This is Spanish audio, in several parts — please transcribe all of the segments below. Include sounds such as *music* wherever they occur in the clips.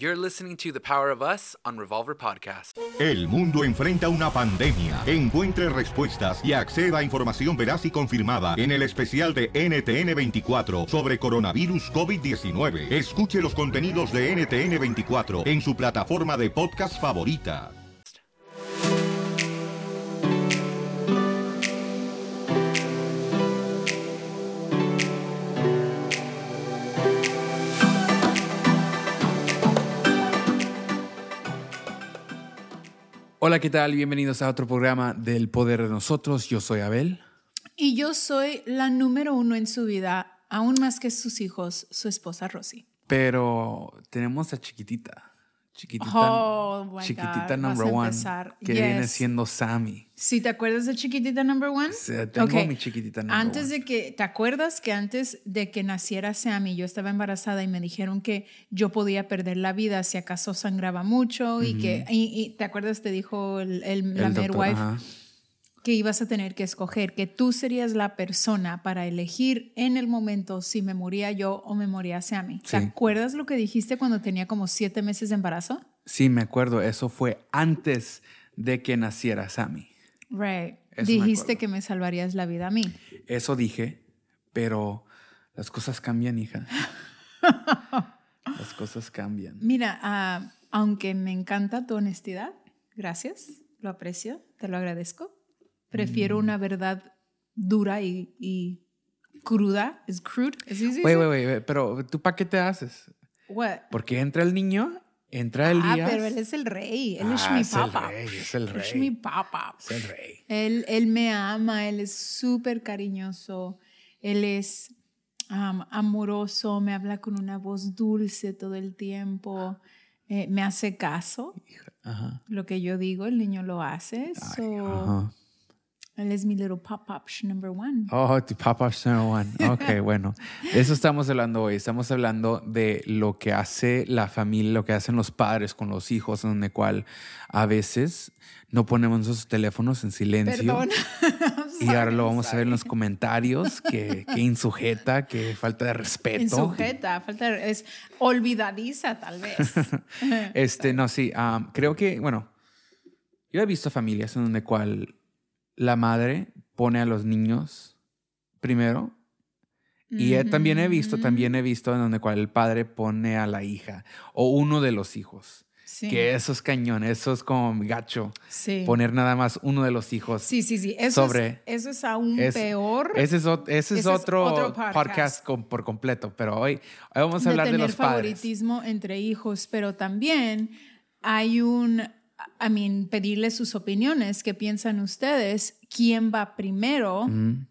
You're listening to The Power of Us on Revolver Podcast. El mundo enfrenta una pandemia. Encuentre respuestas y acceda a información veraz y confirmada en el especial de NTN24 sobre coronavirus COVID-19. Escuche los contenidos de NTN24 en su plataforma de podcast favorita. Hola, ¿qué tal? Bienvenidos a otro programa del Poder de Nosotros. Yo soy Abel. Y yo soy la número uno en su vida, aún más que sus hijos, su esposa Rosy. Pero tenemos a chiquitita. Chiquitita, Oh, my chiquitita God, number one, que viene siendo Sammy. ¿Sí te acuerdas de chiquitita number one? Sí, tengo mi chiquitita number Antes one. de que, ¿te acuerdas que antes de que naciera Sammy, yo estaba embarazada y me dijeron que yo podía perder la vida si acaso sangraba mucho y que, y, y ¿te acuerdas? Te dijo el, el- la doctor, midwife. Que ibas a tener que escoger, que tú serías la persona para elegir en el momento si me moría yo o me moría Sammy. ¿Te acuerdas lo que dijiste cuando tenía como siete meses de embarazo? Sí, me acuerdo. Eso fue antes de que naciera Sammy. Right. Eso Dijiste que me salvarías la vida a mí. Eso dije, pero las cosas cambian, hija. las cosas cambian. Mira, ah, aunque me encanta tu honestidad, gracias, lo aprecio, te lo agradezco. Prefiero Mm. una verdad dura y, y cruda. ¿Es crude? ¿Es easy? Wait, wait, wait, pero ¿tú para qué te haces? What? Porque entra el niño, entra el Ah, pero él es el rey. Él es Ah, mi es el papá. rey, es el Es rey. mi papá. Es el rey. Él, él me ama, él es súper cariñoso, él es am, amoroso, me habla con una voz dulce todo el tiempo, eh, me hace caso, Ajá. lo que yo digo, el niño lo hace. so, Ajá. Él es mi little pop-up number one. Oh, tu Papa Snow One. *laughs* Ok, bueno. De eso estamos hablando hoy. Estamos hablando de lo que hace la familia, lo que hacen los padres con los hijos, en el cual a veces no ponemos esos teléfonos en silencio. Perdón. *laughs* Y ahora lo vamos a ver en los comentarios, que, que insujeta, que falta de respeto. En sujeta, falta, es olvidadiza tal vez. *laughs* Este, no, sí. um, creo que, bueno, yo he visto familias en donde cual la madre pone a los niños primero. Y también he visto, también he visto en donde cual el padre pone a la hija o uno de los hijos. Sí. Que eso es cañón, eso es como gacho. Sí. Poner nada más uno de los hijos. Sí, sí, sí. Eso, sobre- es, eso es aún Es- peor. Ese es, ot- ese es Ese es otro, otro podcast, podcast. con- por completo, pero hoy, hoy vamos a de hablar de tener los padres. favoritismo entre hijos, pero también hay un, I mean, pedirles sus opiniones. ¿Qué piensan ustedes? ¿Quién va primero? Ujú.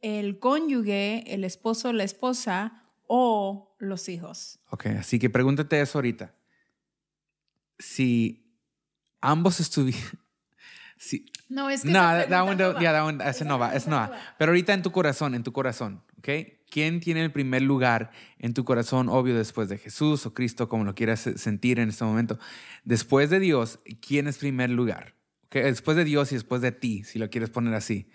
¿El cónyuge, el esposo, la esposa o los hijos? Ok, así que pregúntate eso ahorita. Si ambos estuvieran... *laughs* Si, No, es que no, that pregunta one, no va. yeah, that one- ese no va, ese no va. Pero ahorita en tu corazón, en tu corazón, ¿ok? ¿Quién tiene el primer lugar en tu corazón? Obvio, después de Jesús o Cristo, como lo quieras sentir en este momento. Después de Dios, ¿quién es primer lugar? ¿Ok? Después de Dios y después de ti, si lo quieres poner así.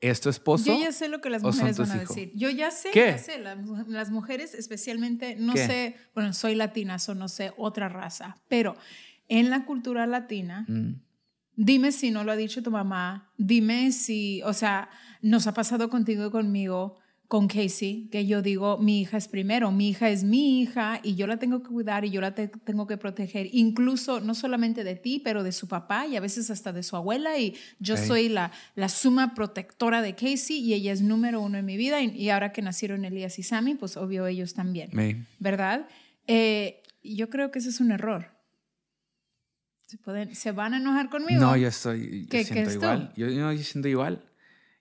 ¿Es tu esposo? Yo ya sé lo que las mujeres van a hijos? decir. Yo ya sé, ¿Qué? ya sé. Las, las mujeres, especialmente, no ¿Qué? sé, bueno, soy latina, o no sé otra raza, pero en la cultura latina, Mm. Dime si no lo ha dicho tu mamá. Dime si, o sea, nos ha pasado contigo y conmigo, con Casey, que yo digo, mi hija es primero, mi hija es mi hija y yo la tengo que cuidar y yo la te- tengo que proteger, incluso no solamente de ti, pero de su papá y a veces hasta de su abuela y yo soy la, la suma protectora de Casey y ella es número uno en mi vida y, y ahora que nacieron Elías y Sammy, pues obvio ellos también. ¿verdad? Eh, yo creo que ese es un error. ¿Se, pueden, ¿se van a enojar conmigo? No, yo estoy, yo ¿Qué- qué siento es tú? igual. Yo, yo, yo siento igual.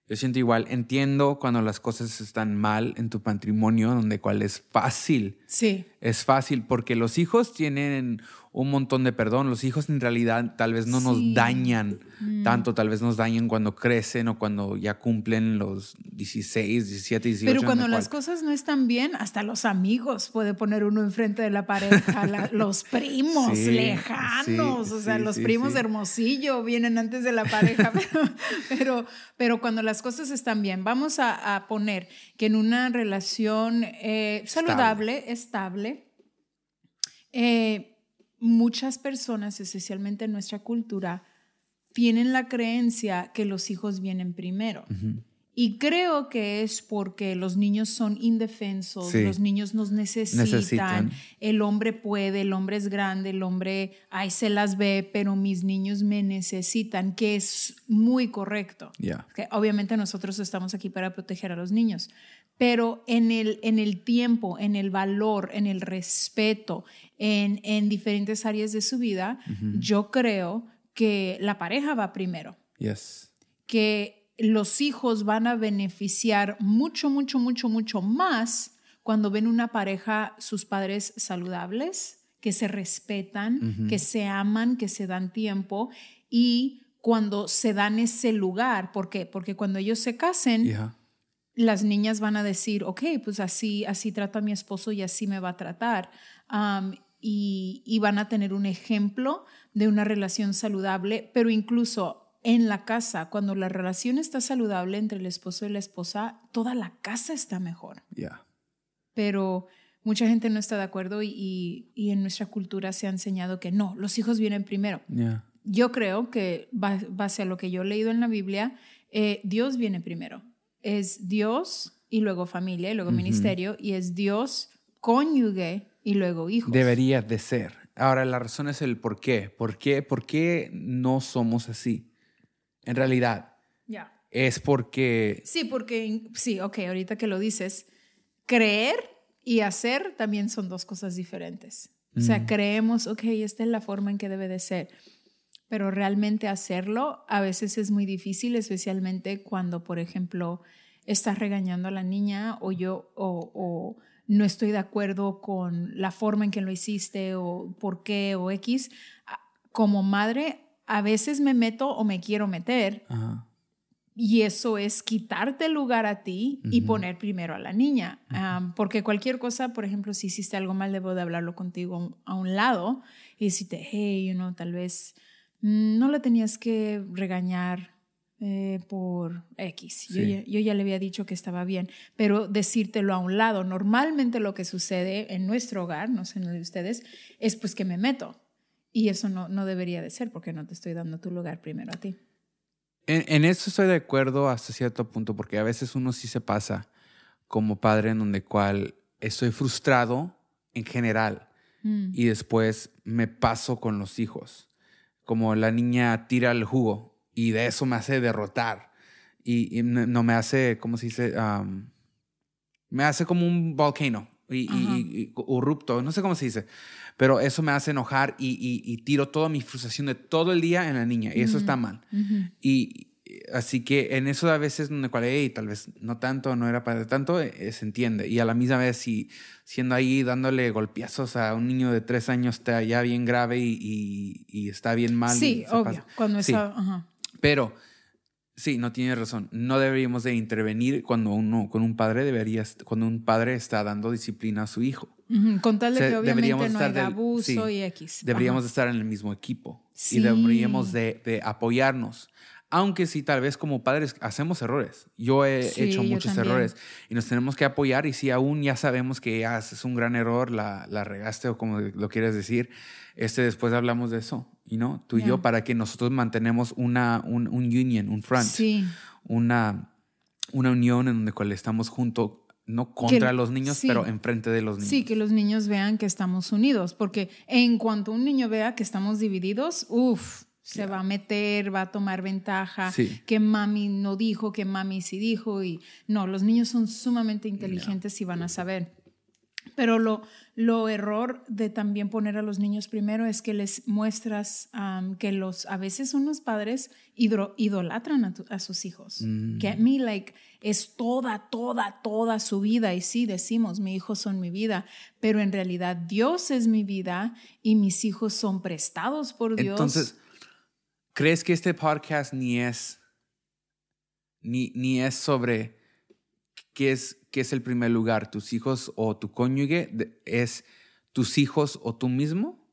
Yo siento igual. Entiendo cuando las cosas están mal en tu matrimonio, donde cual es fácil. Sí. Es fácil porque los hijos tienen un montón de perdón. Los hijos en realidad tal vez no Sí. nos dañan Mm. tanto, tal vez nos dañan cuando crecen o cuando ya cumplen los 16, 17, 18. Pero cuando las cual- cosas no están bien, hasta los amigos puede poner uno enfrente de la pareja, la- *laughs* los primos Sí, lejanos, sí, o sea, los primos de Hermosillo vienen antes de la pareja, *laughs* pero, pero, pero cuando las cosas están bien, vamos a, a poner que en una relación eh, saludable, estable, Eh, muchas personas, especialmente en nuestra cultura, tienen la creencia que los hijos vienen primero. Y creo que es porque los niños son indefensos, Sí. los niños nos necesitan, Necesitan. el hombre puede, el hombre es grande, el hombre ahí se las ve, pero mis niños me necesitan, que es muy correcto. Que obviamente nosotros estamos aquí para proteger a los niños, pero en el, en el tiempo, en el valor, en el respeto, en, en diferentes áreas de su vida, yo creo que la pareja va primero Yes. que los hijos van a beneficiar mucho, mucho, mucho, mucho más cuando ven una pareja, sus padres saludables, que se respetan, que se aman, que se dan tiempo y cuando se dan ese lugar. ¿Por qué? Porque cuando ellos se casen, Yeah. Las niñas van a decir, ok, pues así, así trata a mi esposo y así me va a tratar. Y, y van a tener un ejemplo de una relación saludable, pero incluso en la casa, cuando la relación está saludable entre el esposo y la esposa, toda la casa está mejor. Yeah. Pero mucha gente no está de acuerdo y, y- y en nuestra cultura se ha enseñado que no, los hijos vienen primero Yeah. yo creo que ba- base a lo que yo he leído en la Biblia, eh, Dios viene primero. Es Dios y luego familia y luego ministerio y es Dios cónyuge y luego hijos. Debería de ser. Ahora, la razón es el por qué. ¿Por qué, por qué no somos así? En realidad, Ya. es porque Sí, porque sí, ok, ahorita que lo dices, creer y hacer también son dos cosas diferentes. O sea, creemos, ok, esta es la forma en que debe de ser, pero realmente hacerlo a veces es muy difícil, especialmente cuando, por ejemplo, estás regañando a la niña o yo o, o no estoy de acuerdo con la forma en que lo hiciste o por qué o X. Como madre, a veces me meto o me quiero meter Ajá. y eso es quitarte el lugar a ti y poner primero a la niña. Porque cualquier cosa, por ejemplo, si hiciste algo mal, debo de hablarlo contigo a un lado y decirte, hey, you know, tal vez no la tenías que regañar eh, por X. Yo, Sí. ya, yo ya le había dicho que estaba bien, pero decírtelo a un lado. Normalmente lo que sucede en nuestro hogar, no sé en el de ustedes, es pues que me meto. Y eso no, no debería de ser porque no te estoy dando tu lugar primero a ti. En, en eso estoy de acuerdo hasta cierto punto, porque a veces uno sí se pasa como padre en donde cual estoy frustrado en general Mm. y después me paso con los hijos. Como la niña tira el jugo y de eso me hace derrotar y, y no me hace, ¿cómo se dice? Me hace como un volcano y, y- no sé cómo se dice, pero eso me hace enojar y, tiro toda mi frustración de todo el día en la niña y eso está mal. Y así que en eso a veces donde cual, "Ey, tal vez no tanto, no era para tanto, eh, se entiende. Y a la misma vez, si siendo ahí dándole golpeazos a un niño de tres años está ya bien grave y, y- y está bien mal. Sí, obvio. pasa. Cuando Sí. ajá. Pero sí, no tiene razón. No deberíamos de intervenir cuando uno, con un padre debería, cuando un padre está dando disciplina a su hijo. Ujú, Con tal de Se- que obviamente deberíamos no estar haya del- abuso sí, y X. Deberíamos de estar en el mismo equipo Sí. y deberíamos de, de apoyarnos. Aunque sí, tal vez como padres hacemos errores. Yo he Sí, hecho muchos errores y nos tenemos que apoyar. Y si aún ya sabemos que ya es un gran error, la, la regaste o como lo quieres decir, este, después hablamos de eso, y no tú y yo, para que nosotros mantenemos una, un, un union, un front, Sí. una, una unión en donde cual estamos juntos, no contra los niños, sí. pero enfrente de los niños. Sí, que los niños vean que estamos unidos, porque en cuanto un niño vea que estamos divididos, uff, se va a meter, va a tomar ventaja, Sí. que mami no dijo, que mami sí dijo, y no, los niños son sumamente inteligentes y van a saber. Pero lo, lo error de también poner a los niños primero es que les muestras que los, a veces unos padres hidro- idolatran a, tu- a sus hijos. Mm. Get me, like, es toda, toda, toda su vida. Y sí, decimos, mis hijos son mi vida, pero en realidad Dios es mi vida y mis hijos son prestados por Dios. Entonces, ¿crees que este podcast ni es ni, ni es sobre qué es, qué es el primer lugar, tus hijos o tu cónyuge? ¿Es tus hijos o tú mismo?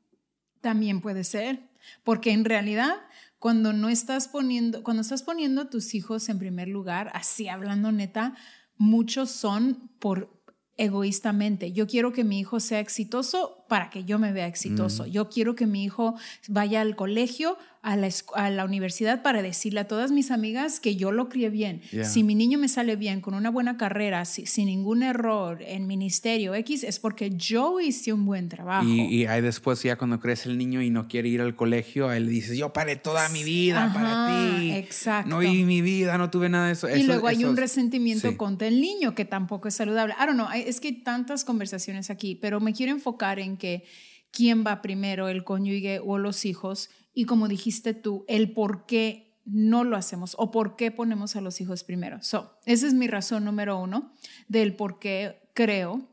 También puede ser, porque en realidad cuando no estás poniendo, cuando estás poniendo a tus hijos en primer lugar, así hablando neta, muchos son por egoístamente. Yo quiero que mi hijo sea exitoso para que yo me vea exitoso. Yo quiero que mi hijo vaya al colegio, a la, a la universidad para decirle a todas mis amigas que yo lo crié bien. Yeah. Si mi niño me sale bien, con una buena carrera, si- sin ningún error en ministerio X, es porque yo hice un buen trabajo. Y, y ahí después ya cuando crece el niño y no quiere ir al colegio, a él le dices, yo paré toda mi vida Ajá, para ti. exacto. No vi mi vida, no tuve nada de eso. Y Eso- luego hay eso un es- resentimiento sí. contra el niño que tampoco es saludable. I don't know, es que hay tantas conversaciones aquí, pero me quiero enfocar en que quién va primero, el cónyuge o los hijos, y como dijiste tú, el por qué no lo hacemos o por qué ponemos a los hijos primero. So, esa es mi razón número uno del por qué creo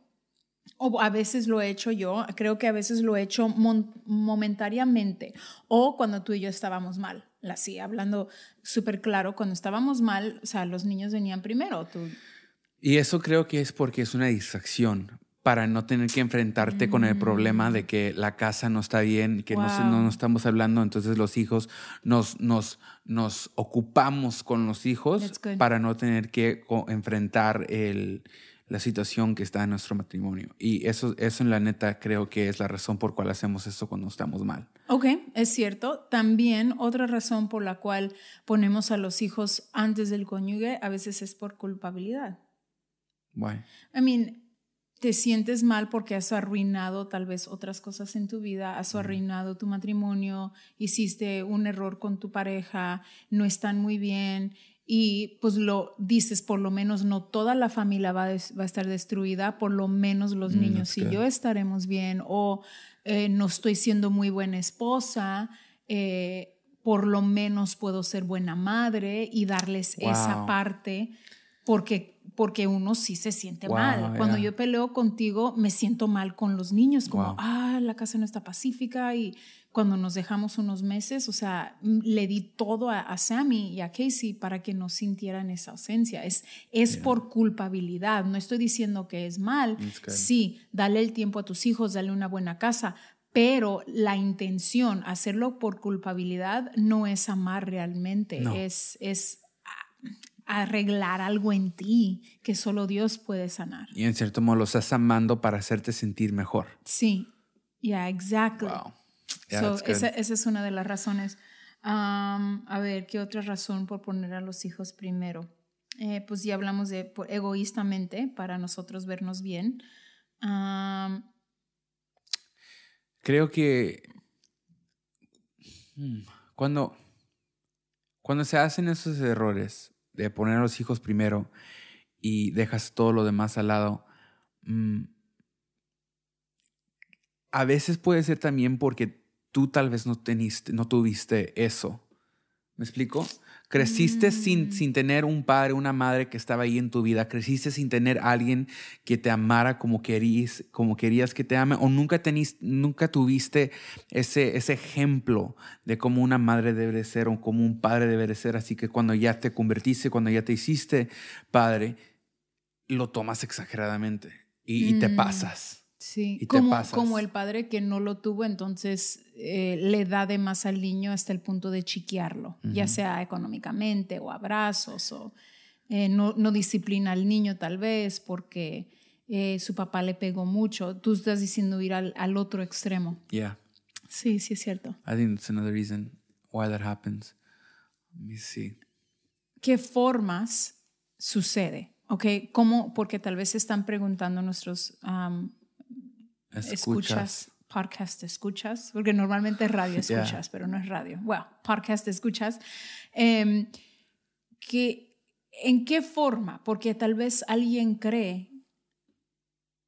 o a veces lo he hecho yo, creo que a veces lo he hecho momentáneamente o cuando tú y yo estábamos mal. Así, hablando súper claro, cuando estábamos mal, o sea, los niños venían primero. Tú, Y eso creo que es porque es una distracción para no tener que enfrentarte con el problema de que la casa no está bien, que no, no, estamos hablando, entonces los hijos nos, nos, nos ocupamos con los hijos para no tener que enfrentar el, la situación que está en nuestro matrimonio. Y eso, eso en la neta creo que es la razón por cual hacemos eso cuando estamos mal. ok, es cierto. También otra razón por la cual ponemos a los hijos antes del cónyuge a veces es por culpabilidad. Why? I mean, te sientes mal porque has arruinado tal vez otras cosas en tu vida, has arruinado tu matrimonio, hiciste un error con tu pareja, no están muy bien y pues lo dices, por lo menos no toda la familia va a, des- va a estar destruida, por lo menos los Mm, niños. y yo estaremos bien o eh, no estoy siendo muy buena esposa. eh, por lo menos puedo ser buena madre y darles esa parte porque, porque uno sí se siente Wow, mal. Cuando yeah. yo peleo contigo, me siento mal con los niños, como, Wow. ah, la casa no está pacífica y cuando nos dejamos unos meses, o sea, m- le di todo a, a Sammy y a Casey para que no sintieran esa ausencia. Es, es por culpabilidad, no estoy diciendo que es mal. Good. Sí, dale el tiempo a tus hijos, dale una buena casa, pero la intención, hacerlo por culpabilidad, no es amar realmente, No. es, es a- arreglar algo en ti que solo Dios puede sanar. Y en cierto modo lo estás amando para hacerte sentir mejor. Sí, yeah, exactly. Wow. Yeah, So, esa, esa es una de las razones. Um, a ver, ¿qué otra razón por poner a los hijos primero? Eh, pues ya hablamos de por- egoístamente, para nosotros vernos bien. Um, Creo que hmm, cuando, cuando se hacen esos errores de poner a los hijos primero y dejas todo lo demás al lado, mm, a veces puede ser también porque tú tal vez no, teniste, no tuviste eso. ¿Me explico? Creciste sin, sin tener un padre, una madre que estaba ahí en tu vida. Creciste sin tener alguien que te amara como querías, como querías que te ame. O nunca, tenís, nunca tuviste ese, ese ejemplo de cómo una madre debe de ser o cómo un padre debe de ser. Así que cuando ya te convertiste, cuando ya te hiciste padre, lo tomas exageradamente y, y te Mm. pasas. Sí, Y te como, pasas. como el padre que no lo tuvo, entonces eh, le da de más al niño hasta el punto de chiquearlo, ya sea económicamente o abrazos o eh, no, no disciplina al niño tal vez porque eh, su papá le pegó mucho. Tú estás diciendo ir al, al otro extremo. Yeah. Sí, sí es cierto. I think that's another reason why that happens. Let me see. ¿Qué formas sucede? ¿Ok? ¿Cómo? Porque tal vez se están preguntando nuestros um, Escuchas. escuchas, podcast escuchas, porque normalmente es radio *laughs* Yeah. escuchas, pero no es radio. Well, podcast escuchas. Em, que, ¿En qué forma? Porque tal vez alguien cree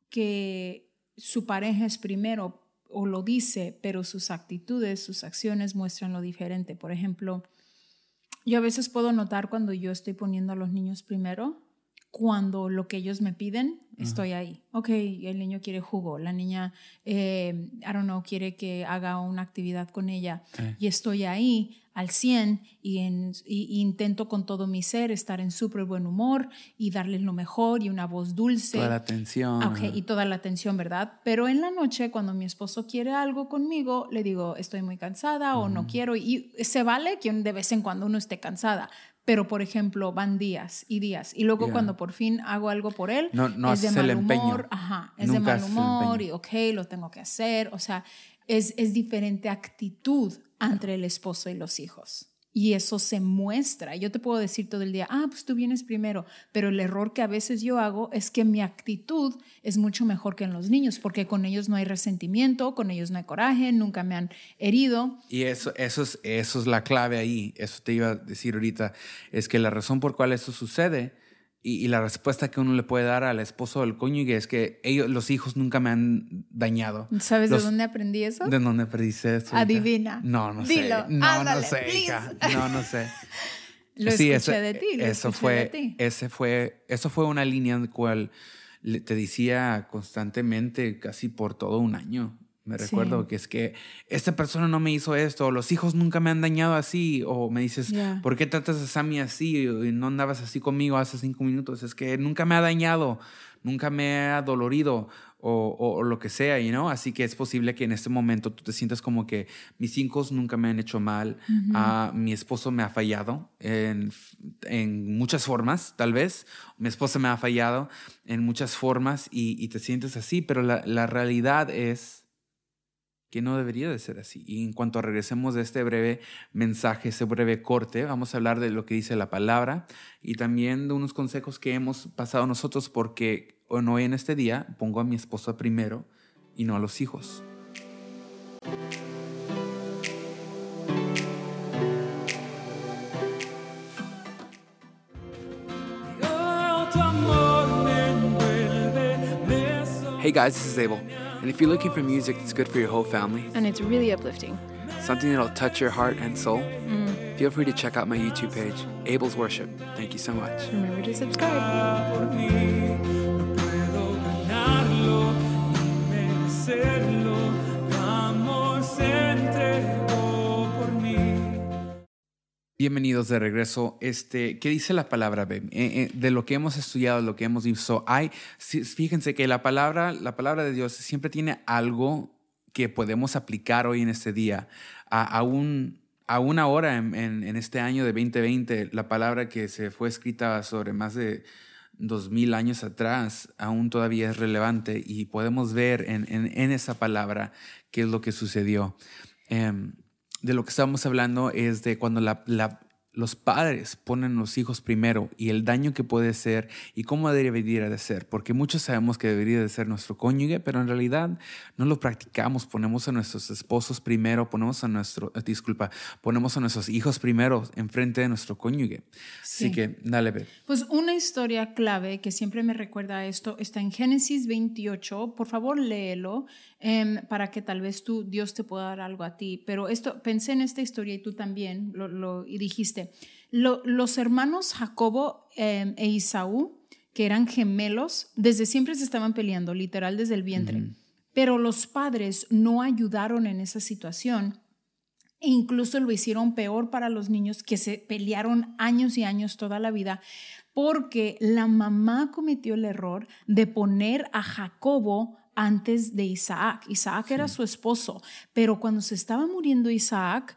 que su pareja es primero o lo dice, pero sus actitudes, sus acciones muestran lo diferente. Por ejemplo, yo a veces puedo notar cuando yo estoy poniendo a los niños primero, cuando lo que ellos me piden, estoy ahí. Ok, el niño quiere jugo, la niña, eh, I don't know, quiere que haga una actividad con ella Eh. y estoy ahí al 100 y, en- y- y intento con todo mi ser estar en súper buen humor y darles lo mejor y una voz dulce. Toda la atención. Ok, y toda la atención, ¿verdad? Pero en la noche, cuando mi esposo quiere algo conmigo, le digo, estoy muy cansada o no quiero. Y se vale que de vez en cuando uno esté cansada, pero por ejemplo van días y días y luego Yeah. cuando por fin hago algo por él No- no es de mal humor, ajá, es Nunca de mal humor y ok, lo tengo que hacer, o sea, es, es diferente actitud entre el esposo y los hijos. Y eso se muestra. Yo te puedo decir todo el día, ah, pues tú vienes primero, pero el error que a veces yo hago es que mi actitud es mucho mejor que en los niños, porque con ellos no hay resentimiento, con ellos no hay coraje, nunca me han herido. Y eso, eso, es, eso es la clave ahí. Eso te iba a decir ahorita. Es que la razón por cual eso sucede y, y la respuesta que uno le puede dar al esposo o al cónyuge es que ellos, los hijos nunca me han dañado. ¿Sabes Los- de dónde aprendí eso? ¿De dónde perdiste eso? hija? Adivina. No, no Dilo. sé. No, Ándale, no sé, hija. No, no sé. *laughs* Lo Sí, escuché ese- de ti. Lo eso fue, de ti. ese fue, eso fue una línea en la cual te decía constantemente, casi por todo un año. Me Sí. recuerdo que es que esta persona no me hizo esto, o los hijos nunca me han dañado así, o me dices, Ya. ¿por qué tratas a Sammy así y no andabas así conmigo hace cinco minutos? Es que nunca me ha dañado, nunca me ha dolorido, o, o- o lo que sea, ¿no? Así que es posible que en este momento tú te sientas como que mis hijos nunca me han hecho mal, ah, mi esposo me ha fallado en, en muchas formas, tal vez, mi esposa me ha fallado en muchas formas y, y te sientes así, pero la, la realidad es que no debería de ser así. Y en cuanto regresemos de este breve mensaje, ese breve corte, vamos a hablar de lo que dice la palabra y también de unos consejos que hemos pasado nosotros porque hoy en este día pongo a mi esposa primero y no a los hijos. Hey guys, this is Abel. And if you're looking for music that's good for your whole family, and it's really uplifting. something that'll touch your heart and soul, mm. feel free to check out my YouTube page, Abel's Worship. Thank you so much. Remember to subscribe. Bienvenidos de regreso. Este, ¿Qué dice la palabra? Bem? Eh, eh, de lo que hemos estudiado, lo que hemos visto, hay, fíjense que la palabra, la palabra de Dios siempre tiene algo que podemos aplicar hoy en este día. A, aún, aún ahora, en, en- en este año de 2020, la palabra que se fue escrita sobre más de dos mil años atrás, aún todavía es relevante y podemos ver en, en- esa palabra qué es lo que sucedió. Em, de lo que estamos hablando es de cuando la- la- los padres ponen a los hijos primero y el daño que puede ser y cómo debería de ser, porque muchos sabemos que debería de ser nuestro cónyuge, pero en realidad no lo practicamos, ponemos a nuestros esposos primero, ponemos a nuestro, eh, disculpa, ponemos a nuestros hijos primero enfrente de nuestro cónyuge. Así Sí. que dale, Beb. Pues una historia clave que siempre me recuerda a esto está en Génesis 28. Por favor, léelo em, para que tal vez tú, Dios te pueda dar algo a ti. Pero esto, pensé en esta historia y tú también lo, lo- y dijiste, lo- los hermanos Jacobo em, e Isaú, que eran gemelos, desde siempre se estaban peleando, literal desde el vientre. Pero los padres no ayudaron en esa situación. E incluso lo hicieron peor para los niños que se pelearon años y años toda la vida porque la mamá cometió el error de poner a Jacobo antes de Isaac. Isaac era su esposo, pero cuando se estaba muriendo Isaac,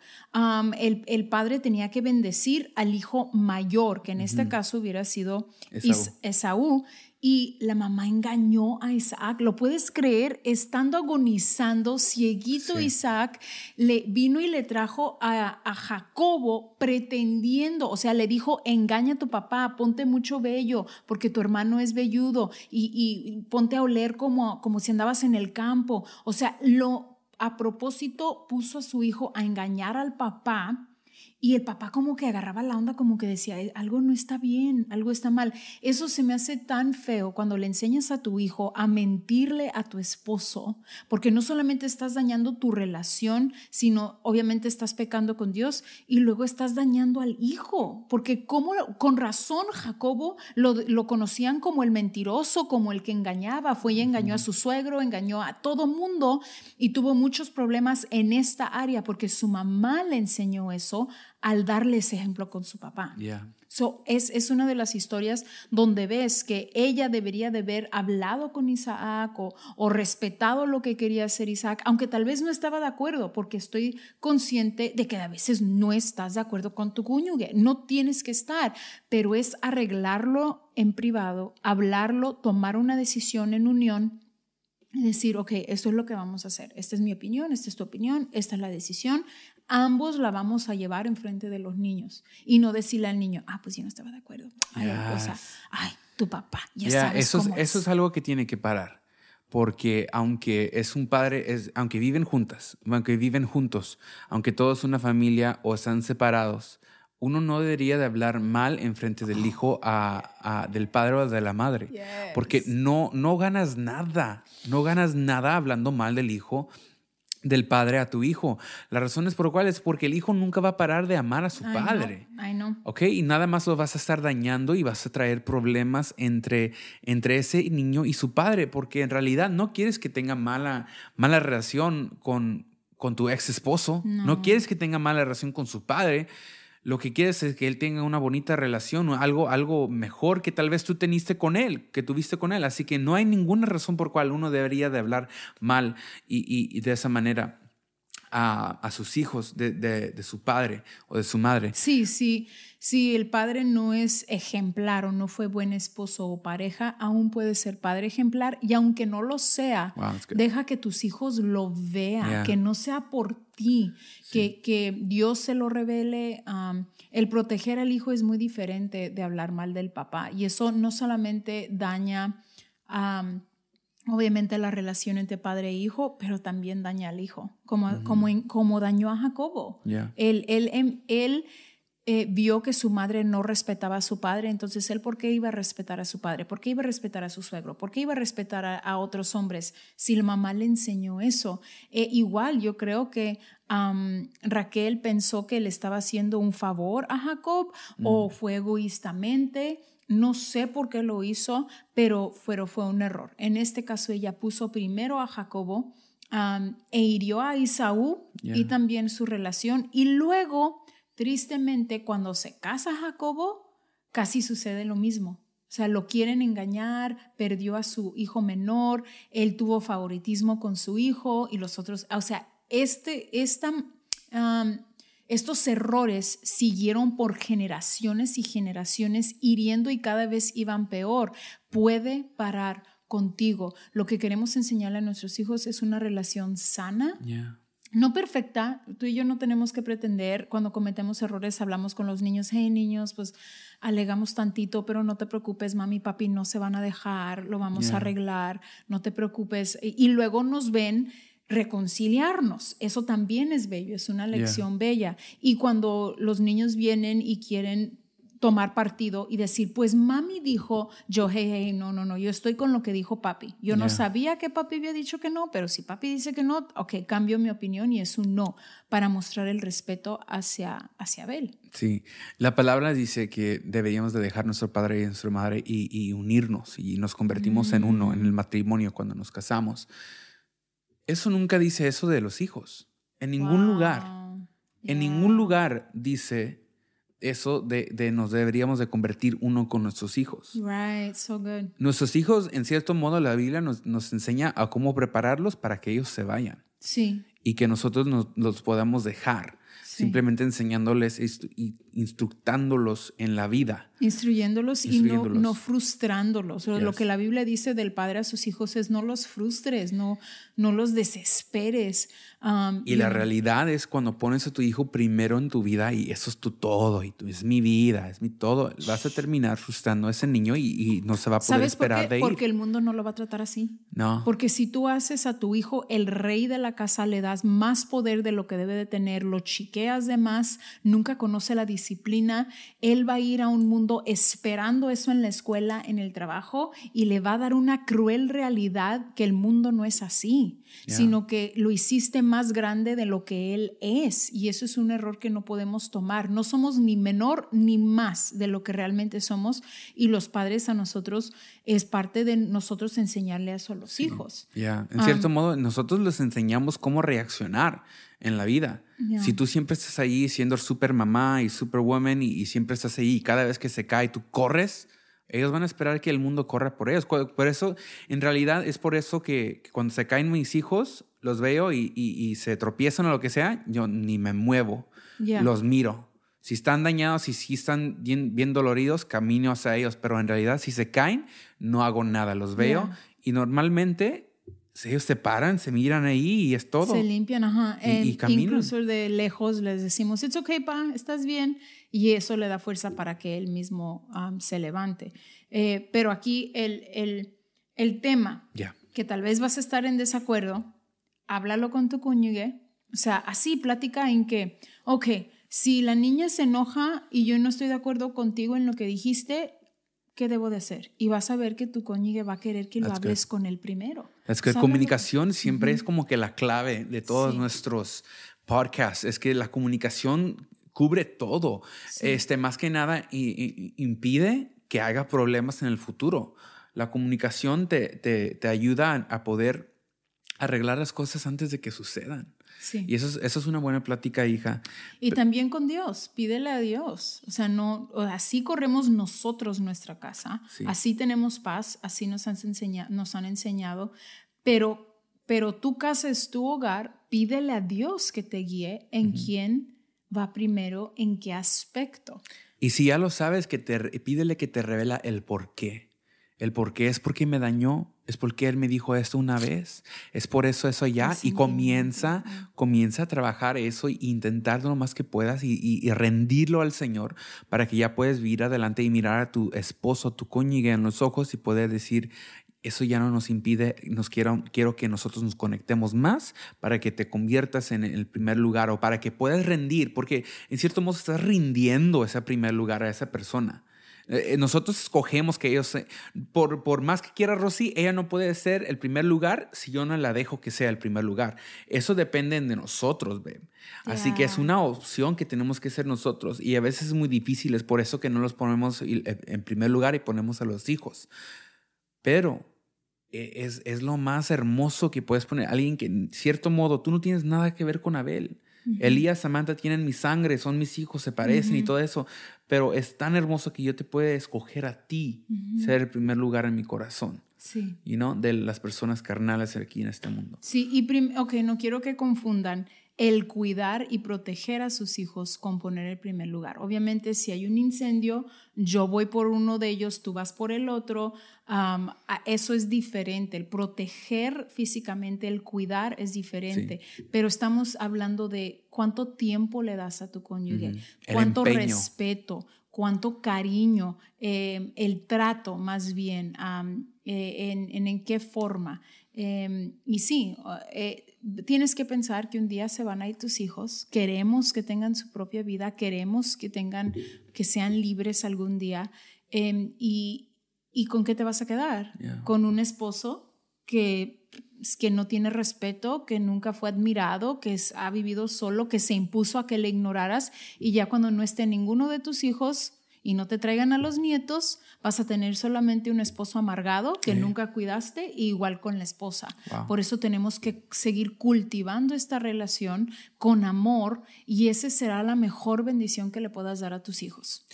el, el padre tenía que bendecir al hijo mayor, que en este caso hubiera sido Esaú. Is- Esaú. Y la mamá engañó a Isaac. ¿Lo puedes creer? Estando agonizando, cieguito Sí. Isaac, le vino y le trajo a, a Jacobo pretendiendo, o sea, le dijo, engaña a tu papá, ponte mucho vello, porque tu hermano es velludo, y, y ponte a oler como, como si andabas en el campo. O sea, lo a propósito puso a su hijo a engañar al papá. Y el papá como que agarraba la onda, como que decía, "Eh, algo no está bien, algo está mal. Eso se me hace tan feo cuando le enseñas a tu hijo a mentirle a tu esposo, porque no solamente estás dañando tu relación, sino obviamente estás pecando con Dios y luego estás dañando al hijo, porque como, con razón Jacobo lo, lo conocían como el mentiroso, como el que engañaba, fue y engañó a su suegro, engañó a todo mundo y tuvo muchos problemas en esta área porque su mamá le enseñó eso al darle ese ejemplo con su papá. Yeah. So, es, es una de las historias donde ves que ella debería de haber hablado con Isaac o, o respetado lo que quería hacer Isaac, aunque tal vez no estaba de acuerdo, porque estoy consciente de que a veces no estás de acuerdo con tu cónyuge, no tienes que estar, pero es arreglarlo en privado, hablarlo, tomar una decisión en unión decir, ok, esto es lo que vamos a hacer, esta es mi opinión, esta es tu opinión, esta es la decisión, ambos la vamos a llevar enfrente de los niños y no decirle al niño, ah, pues yo no estaba de acuerdo. Ay, o sea, Yes. ay, tu papá, ya Ya, sabes eso, es, cómo eso es. es algo que tiene que parar. Porque aunque es un padre, es, aunque viven juntas, aunque viven juntos, aunque todos son una familia o están separados, uno no debería de hablar mal en frente del hijo a- a- del padre o de la madre. Porque no, no ganas nada, no ganas nada hablando mal del hijo del padre a tu hijo. La razón es por cuál es porque el hijo nunca va a parar de amar a su padre. ay, no. ¿Ok? Y nada más lo vas a estar dañando y vas a traer problemas entre, entre ese niño y su padre, porque en realidad no quieres que tenga mala, mala relación con, con tu ex esposo, no. No. quieres que tenga mala relación con su padre. Lo que quieres es que él tenga una bonita relación o algo, algo mejor que tal vez tú teniste con él, que tuviste con él. Así que no hay ninguna razón por cual uno debería de hablar mal y, y- y de esa manera a, a sus hijos de, de- de su padre o de su madre. Sí, sí, si el padre no es ejemplar o no fue buen esposo o pareja, aún puede ser padre ejemplar y aunque no lo sea, Wow, deja que tus hijos lo vean, Yeah. que no sea por ti, que, que Dios se lo revele. um, el proteger al hijo es muy diferente de hablar mal del papá y eso no solamente daña... um, Obviamente la relación entre padre e hijo, pero también daña al hijo, como, como, en- como dañó a Jacobo. Yeah. Él, él, em- él, eh, vio que su madre no respetaba a su padre, entonces él, ¿por qué iba a respetar a su padre? ¿Por qué iba a respetar a su suegro? ¿Por qué iba a respetar a, a otros hombres si la mamá le enseñó eso? Eh, igual, yo creo que Raquel pensó que le estaba haciendo un favor a Jacob o fue egoístamente. No sé por qué lo hizo, pero fue, fue un error. En este caso, ella puso primero a Jacobo e hirió a Isaú y también su relación. Y luego, tristemente, cuando se casa Jacobo, casi sucede lo mismo. O sea, lo quieren engañar, perdió a su hijo menor, él tuvo favoritismo con su hijo y los otros. O sea, este, esta, estos errores siguieron por generaciones y generaciones hiriendo y cada vez iban peor. Puede parar contigo. Lo que queremos enseñarle a nuestros hijos es una relación sana, Yeah. no perfecta, tú y yo no tenemos que pretender, cuando cometemos errores hablamos con los niños, hey niños, pues alegamos tantito, pero no te preocupes, mami y papi no se van a dejar, lo vamos Yeah. a arreglar, no te preocupes. Y, y luego nos ven reconciliarnos, eso también es bello, es una lección bella. Y cuando los niños vienen y quieren tomar partido y decir, pues mami dijo, yo, hey, hey, no, no, no, yo estoy con lo que dijo papi. Yo no sabía que papi había dicho que no, pero si papi dice que no, ok, cambio mi opinión y es un no, para mostrar el respeto hacia, hacia Abel. Sí, la palabra dice que deberíamos de dejar nuestro padre y nuestra madre y, y unirnos y nos convertimos en uno en el matrimonio cuando nos casamos. Eso nunca dice eso de los hijos. En ningún lugar, en ningún lugar dice eso de, de nos deberíamos de convertir uno con nuestros hijos. Right, so good. Nuestros hijos, en cierto modo, la Biblia nos, nos enseña a cómo prepararlos para que ellos se vayan Sí, y que nosotros nos, los podamos dejar, Sí. simplemente enseñándoles instru- y instructándolos en la vida. instruyéndolos, y Instruyéndolos. no, no frustrándolos. Lo- Lo Yes. que la Biblia dice del padre a sus hijos es no los frustres, no, no los desesperes. Um, Y la you know, realidad es cuando pones a tu hijo primero en tu vida y eso es tu todo y tú, es mi vida, es mi todo, vas a terminar frustrando a ese niño y, y no se va a poder ¿Sabes por esperar qué? de ir. Porque el mundo no lo va a tratar así. no. Porque si tú haces a tu hijo el rey de la casa, le das más poder de lo que debe de tener, lo chiqueas de más, nunca conoce la disciplina, él va a ir a un mundo esperando eso en la escuela, en el trabajo, y le va a dar una cruel realidad que el mundo no es así, Yeah. sino que lo hiciste más grande de lo que él es. Y eso es un error que no podemos tomar. No somos ni menor ni más de lo que realmente somos, y los padres a nosotros es parte de nosotros enseñarle eso a los hijos. Ya, En cierto modo, nosotros les enseñamos cómo reaccionar en la vida. Yeah. Si tú siempre estás ahí siendo super mamá y superwoman y, y siempre estás ahí y cada vez que se cae tú corres, ellos van a esperar que el mundo corra por ellos. Por eso, en realidad, es por eso que, que cuando se caen mis hijos, los veo y, y- y se tropiezan o lo que sea, yo ni me muevo, Yeah. los miro. Si están dañados y si están bien, bien doloridos, camino hacia ellos. Pero en realidad, si se caen, no hago nada. Los veo Yeah. y normalmente ellos se paran, se miran ahí y es todo. Se limpian, ajá. Y- caminan. incluso de lejos les decimos, it's okay, pa, estás bien. Y eso le da fuerza para que él mismo um, se levante. Eh, pero aquí el, el, el tema, que tal vez vas a estar en desacuerdo, háblalo con tu cónyuge. O sea, así plática en que, ok, si la niña se enoja y yo no estoy de acuerdo contigo en lo que dijiste, ¿qué debo de hacer? Y vas a ver que tu cónyuge va a querer que lo That's good. hables con él primero. Es que comunicación siempre es como que la clave de todos Sí. nuestros podcasts. Es que la comunicación cubre todo. Este, más que nada i- i- impide que haga problemas en el futuro. La comunicación te, te, te ayuda a poder arreglar las cosas antes de que sucedan. Sí. Y eso es, eso es una buena plática, hija. Y también con Dios, pídele a Dios. O sea, no, así corremos nosotros nuestra casa, Sí. así tenemos paz, así nos han, enseña- nos han enseñado, pero, pero tu casa es tu hogar, pídele a Dios que te guíe en quién va primero, en qué aspecto. Y si ya lo sabes, que te, pídele que te revela el por qué. El por qué es porque me dañó, es porque él me dijo esto una vez, es por eso eso ya. Y comienza, comienza a trabajar eso e intentar lo más que puedas y, y- y rendirlo al Señor para que ya puedas ir adelante y mirar a tu esposo, tu cónyuge en los ojos y poder decir, eso ya no nos impide, nos quiero, quiero que nosotros nos conectemos más para que te conviertas en el primer lugar o para que puedas rendir, porque en cierto modo estás rindiendo ese primer lugar a esa persona. Eh, eh, Nosotros escogemos que ellos, por, por más que quiera Rosy, ella no puede ser el primer lugar si yo no la dejo que sea el primer lugar. Eso depende de nosotros, babe. Así que es una opción que tenemos que ser nosotros y a veces es muy difícil, es por eso que no los ponemos eh, en primer lugar y ponemos a los hijos. Pero eh, es, es lo más hermoso que puedes poner. Alguien que, en cierto modo, tú no tienes nada que ver con Abel. Elías, Samantha tienen mi sangre, son mis hijos, se parecen y todo eso. Pero es tan hermoso que yo te puedo escoger a ti ser el primer lugar en mi corazón. Sí. Y no de las personas carnales aquí en este mundo. Sí, y ok, no quiero que confundan el cuidar y proteger a sus hijos con poner el primer lugar. Obviamente, si hay un incendio, yo voy por uno de ellos, tú vas por el otro. eso es diferente. El proteger físicamente, el cuidar es diferente. Pero estamos hablando de cuánto tiempo le das a tu cónyuge, cuánto empeño. respeto, cuánto cariño, eh, el trato más bien, eh, en, en, en qué forma. Eh, y sí, eh, tienes que pensar que un día se van a ir tus hijos, queremos que tengan su propia vida, queremos que tengan, que sean libres algún día. eh, y, ¿Y con qué te vas a quedar? Yeah. Con un esposo que, que no tiene respeto, que nunca fue admirado, que es- ha vivido solo, que se impuso a que le ignoraras y ya cuando no esté ninguno de tus hijos y no te traigan a los nietos, vas a tener solamente un esposo amargado que Sí. nunca cuidaste, y igual con la esposa. Wow. Por eso tenemos que seguir cultivando esta relación con amor y esa será la mejor bendición que le puedas dar a tus hijos.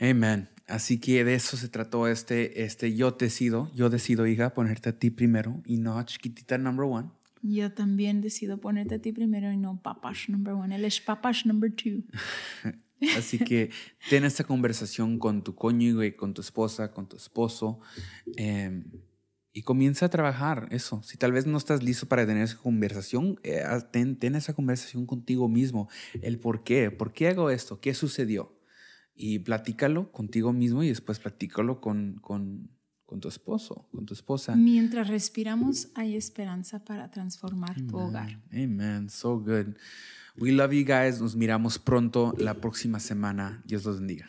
Amen. Así que de eso se trató este, este yo decido, yo decido, hija, ponerte a ti primero y no a chiquitita number one. Yo también decido ponerte a ti primero y no papash number one. Él es papash number two. *laughs* Así que ten esta conversación con tu cónyuge, con tu esposa, con tu esposo eh, y comienza a trabajar eso. Si tal vez no estás listo para tener esa conversación, eh, ten, ten esa conversación contigo mismo. El por qué, por qué hago esto, qué sucedió. Y platícalo contigo mismo y después platícalo con, con, con tu esposo, con tu esposa. Mientras respiramos, hay esperanza para transformar tu hogar. Amen. So good. We love you guys. Nos miramos pronto la próxima semana. Dios los bendiga.